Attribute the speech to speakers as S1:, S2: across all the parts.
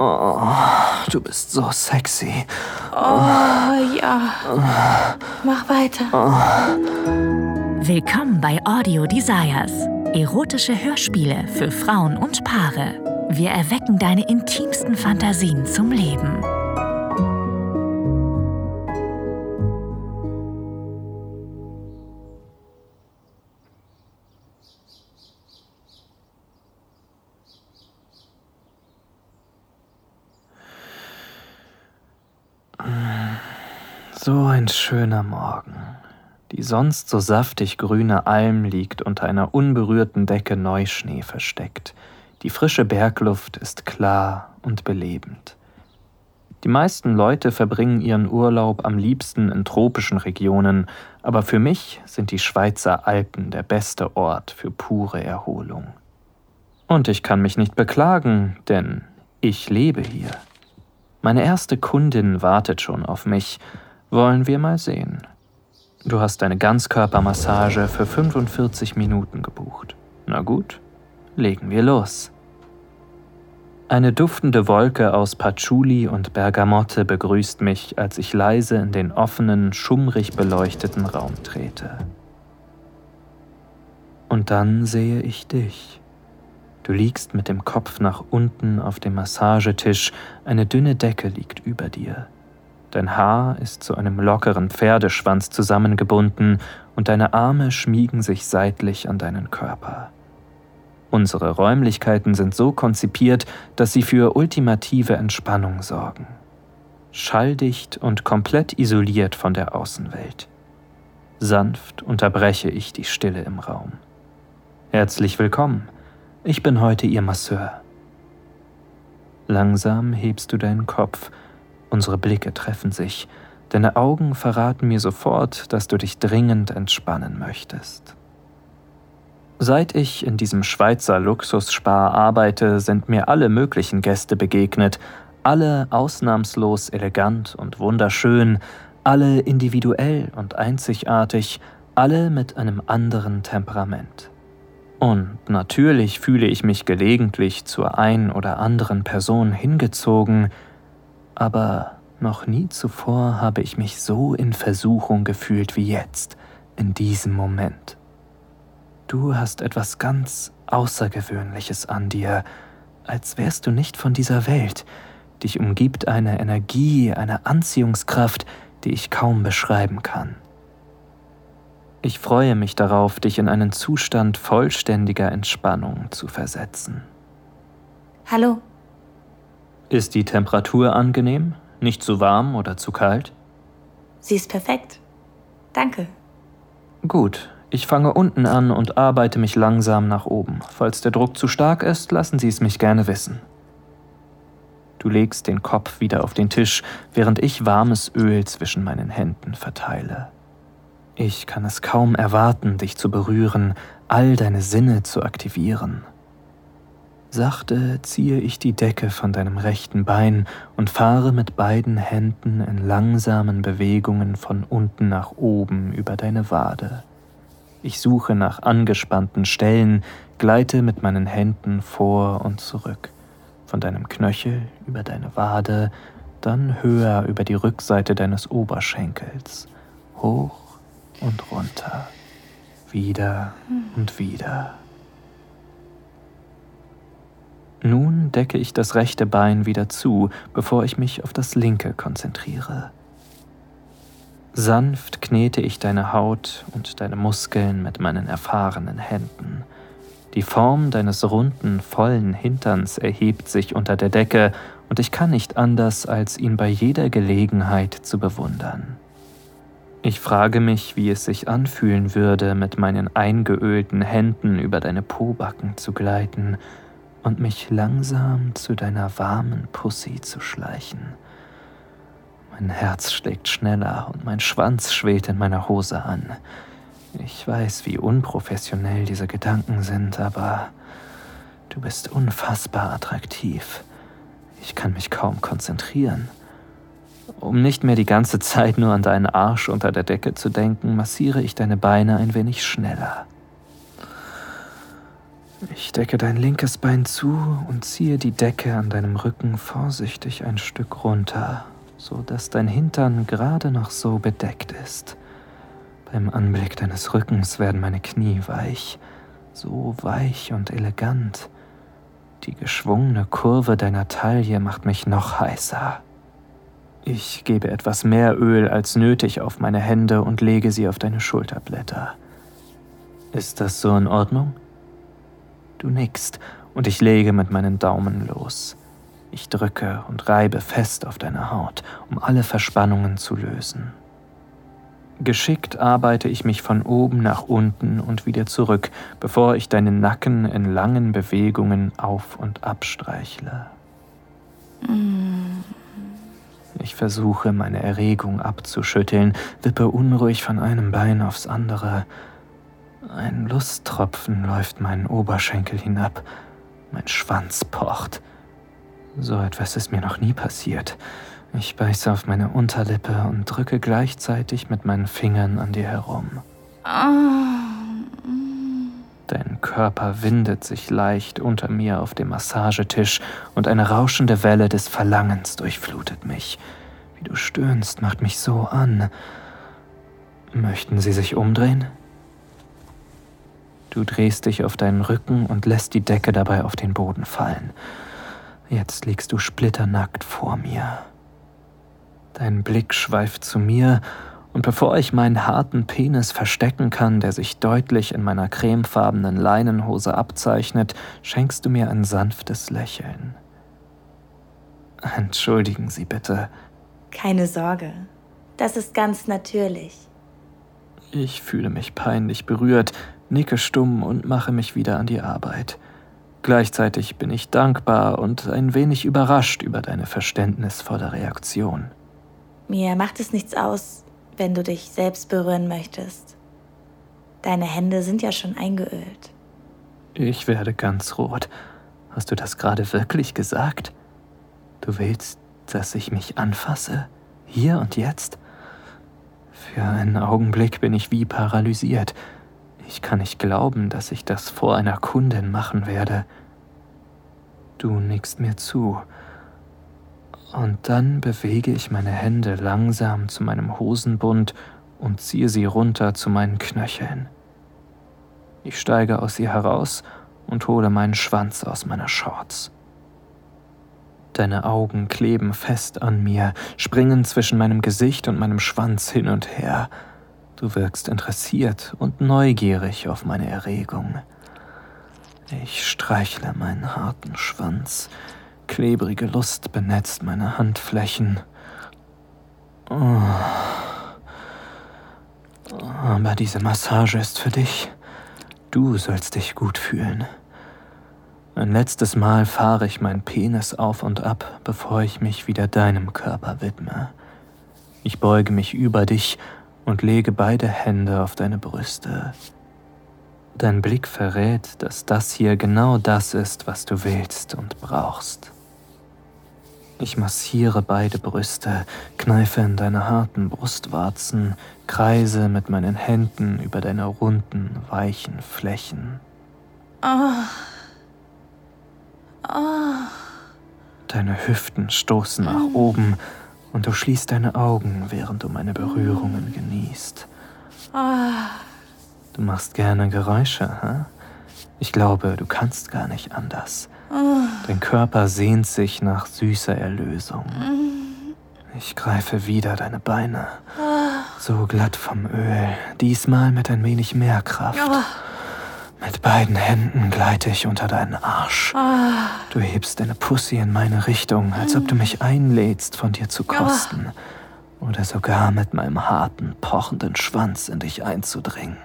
S1: Oh, du bist so sexy.
S2: Oh, ja. Mach weiter.
S3: Willkommen bei Audio Desires. Erotische Hörspiele für Frauen und Paare. Wir erwecken deine intimsten Fantasien zum Leben.
S1: So ein schöner Morgen. Die sonst so saftig grüne Alm liegt unter einer unberührten Decke Neuschnee versteckt. Die frische Bergluft ist klar und belebend. Die meisten Leute verbringen ihren Urlaub am liebsten in tropischen Regionen, aber für mich sind die Schweizer Alpen der beste Ort für pure Erholung. Und ich kann mich nicht beklagen, denn ich lebe hier. Meine erste Kundin wartet schon auf mich. Wollen wir mal sehen. Du hast eine Ganzkörpermassage für 45 Minuten gebucht. Na gut, legen wir los. Eine duftende Wolke aus Patchouli und Bergamotte begrüßt mich, als ich leise in den offenen, schummrig beleuchteten Raum trete. Und dann sehe ich dich. Du liegst mit dem Kopf nach unten auf dem Massagetisch, eine dünne Decke liegt über dir. Dein Haar ist zu einem lockeren Pferdeschwanz zusammengebunden und deine Arme schmiegen sich seitlich an deinen Körper. Unsere Räumlichkeiten sind so konzipiert, dass sie für ultimative Entspannung sorgen. Schalldicht und komplett isoliert von der Außenwelt. Sanft unterbreche ich die Stille im Raum. Herzlich willkommen. Ich bin heute Ihr Masseur. Langsam hebst du deinen Kopf, unsere Blicke treffen sich, deine Augen verraten mir sofort, dass du dich dringend entspannen möchtest. Seit ich in diesem Schweizer Luxusspar arbeite, sind mir alle möglichen Gäste begegnet, alle ausnahmslos elegant und wunderschön, alle individuell und einzigartig, alle mit einem anderen Temperament. Und natürlich fühle ich mich gelegentlich zur ein oder anderen Person hingezogen, aber noch nie zuvor habe ich mich so in Versuchung gefühlt wie jetzt, in diesem Moment. Du hast etwas ganz Außergewöhnliches an dir, als wärst du nicht von dieser Welt. Dich umgibt eine Energie, eine Anziehungskraft, die ich kaum beschreiben kann. Ich freue mich darauf, dich in einen Zustand vollständiger Entspannung zu versetzen.
S2: Hallo.
S1: Ist die Temperatur angenehm? Nicht zu warm oder zu kalt?
S2: Sie ist perfekt. Danke.
S1: Gut, ich fange unten an und arbeite mich langsam nach oben. Falls der Druck zu stark ist, lassen Sie es mich gerne wissen. Du legst den Kopf wieder auf den Tisch, während ich warmes Öl zwischen meinen Händen verteile. Ich kann es kaum erwarten, dich zu berühren, all deine Sinne zu aktivieren. Sachte ziehe ich die Decke von deinem rechten Bein und fahre mit beiden Händen in langsamen Bewegungen von unten nach oben über deine Wade. Ich suche nach angespannten Stellen, gleite mit meinen Händen vor und zurück, von deinem Knöchel über deine Wade, dann höher über die Rückseite deines Oberschenkels, hoch und runter, wieder und wieder. Nun decke ich das rechte Bein wieder zu, bevor ich mich auf das linke konzentriere. Sanft knete ich deine Haut und deine Muskeln mit meinen erfahrenen Händen. Die Form deines runden, vollen Hinterns erhebt sich unter der Decke, und ich kann nicht anders, als ihn bei jeder Gelegenheit zu bewundern. Ich frage mich, wie es sich anfühlen würde, mit meinen eingeölten Händen über deine Pobacken zu gleiten und mich langsam zu deiner warmen Pussy zu schleichen. Mein Herz schlägt schneller und mein Schwanz schwillt in meiner Hose an. Ich weiß, wie unprofessionell diese Gedanken sind, aber du bist unfassbar attraktiv. Ich kann mich kaum konzentrieren. Um nicht mehr die ganze Zeit nur an deinen Arsch unter der Decke zu denken, massiere ich deine Beine ein wenig schneller. Ich decke dein linkes Bein zu und ziehe die Decke an deinem Rücken vorsichtig ein Stück runter, so dass dein Hintern gerade noch so bedeckt ist. Beim Anblick deines Rückens werden meine Knie weich, so weich und elegant. Die geschwungene Kurve deiner Taille macht mich noch heißer. Ich gebe etwas mehr Öl als nötig auf meine Hände und lege sie auf deine Schulterblätter. Ist das so in Ordnung? Du nickst und ich lege mit meinen Daumen los. Ich drücke und reibe fest auf deine Haut, um alle Verspannungen zu lösen. Geschickt arbeite ich mich von oben nach unten und wieder zurück, bevor ich deinen Nacken in langen Bewegungen auf und abstreichle. Ich versuche, meine Erregung abzuschütteln, wippe unruhig von einem Bein aufs andere ein Lusttropfen läuft meinen Oberschenkel hinab, mein Schwanz pocht. So etwas ist mir noch nie passiert. Ich beiße auf meine Unterlippe und drücke gleichzeitig mit meinen Fingern an dir herum. Dein Körper windet sich leicht unter mir auf dem Massagetisch und eine rauschende Welle des Verlangens durchflutet mich. Wie du stöhnst, macht mich so an. Möchten Sie sich umdrehen? Du drehst dich auf deinen Rücken und lässt die Decke dabei auf den Boden fallen. Jetzt liegst du splitternackt vor mir. Dein Blick schweift zu mir, und bevor ich meinen harten Penis verstecken kann, der sich deutlich in meiner cremefarbenen Leinenhose abzeichnet, schenkst du mir ein sanftes Lächeln. Entschuldigen Sie bitte.
S2: Keine Sorge. Das ist ganz natürlich.
S1: Ich fühle mich peinlich berührt, nicke stumm und mache mich wieder an die Arbeit. Gleichzeitig bin ich dankbar und ein wenig überrascht über deine verständnisvolle Reaktion.
S2: Mir macht es nichts aus, wenn du dich selbst berühren möchtest. Deine Hände sind ja schon eingeölt.
S1: Ich werde ganz rot. Hast du das gerade wirklich gesagt? Du willst, dass ich mich anfasse? Hier und jetzt? Für einen Augenblick bin ich wie paralysiert. Ich kann nicht glauben, dass ich das vor einer Kundin machen werde. Du nickst mir zu. Und dann bewege ich meine Hände langsam zu meinem Hosenbund und ziehe sie runter zu meinen Knöcheln. Ich steige aus ihr heraus und hole meinen Schwanz aus meiner Shorts. Deine Augen kleben fest an mir, springen zwischen meinem Gesicht und meinem Schwanz hin und her. Du wirkst interessiert und neugierig auf meine Erregung. Ich streichle meinen harten Schwanz. Klebrige Lust benetzt meine Handflächen. Oh. Aber diese Massage ist für dich. Du sollst dich gut fühlen. Ein letztes Mal fahre ich meinen Penis auf und ab, bevor ich mich wieder deinem Körper widme. Ich beuge mich über dich und lege beide Hände auf deine Brüste. Dein Blick verrät, dass das hier genau das ist, was du willst und brauchst. Ich massiere beide Brüste, kneife in deine harten Brustwarzen, kreise mit meinen Händen über deine runden, weichen Flächen.
S2: Oh. Oh.
S1: Deine Hüften stoßen nach oben und du schließt deine Augen, während du meine Berührungen genießt. Du machst gerne Geräusche, hä? Ich glaube, du kannst gar nicht anders. Dein Körper sehnt sich nach süßer Erlösung. Ich greife wieder deine Beine. So glatt vom Öl, diesmal mit ein wenig mehr Kraft. Mit beiden Händen gleite ich unter deinen Arsch.
S2: Ah.
S1: Du hebst deine Pussy in meine Richtung, als ob du mich einlädst, von dir zu kosten. Oder sogar mit meinem harten, pochenden Schwanz in dich einzudringen.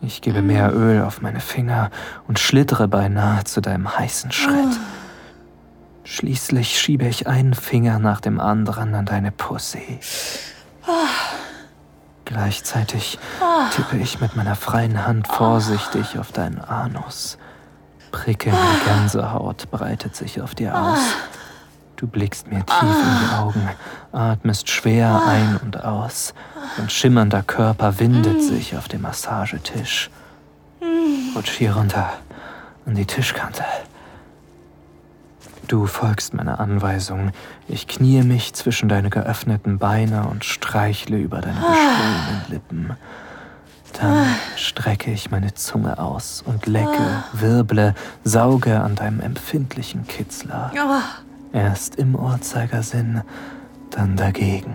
S1: Ich gebe mehr Öl auf meine Finger und schlittere beinahe zu deinem heißen Schritt. Schließlich schiebe ich einen Finger nach dem anderen an deine Pussy. Gleichzeitig tippe ich mit meiner freien Hand vorsichtig auf deinen Anus. Prickelnde Gänsehaut breitet sich auf dir aus. Du blickst mir tief in die Augen, atmest schwer ein und aus. Dein schimmernder Körper windet sich auf dem Massagetisch. Rutsch hier runter. an die Tischkante. Du folgst meiner Anweisung. Ich kniee mich zwischen deine geöffneten Beine und streichle über deine geschwollenen Lippen. Dann strecke ich meine Zunge aus und lecke, wirble, sauge an deinem empfindlichen Kitzler. Erst im Uhrzeigersinn, dann dagegen.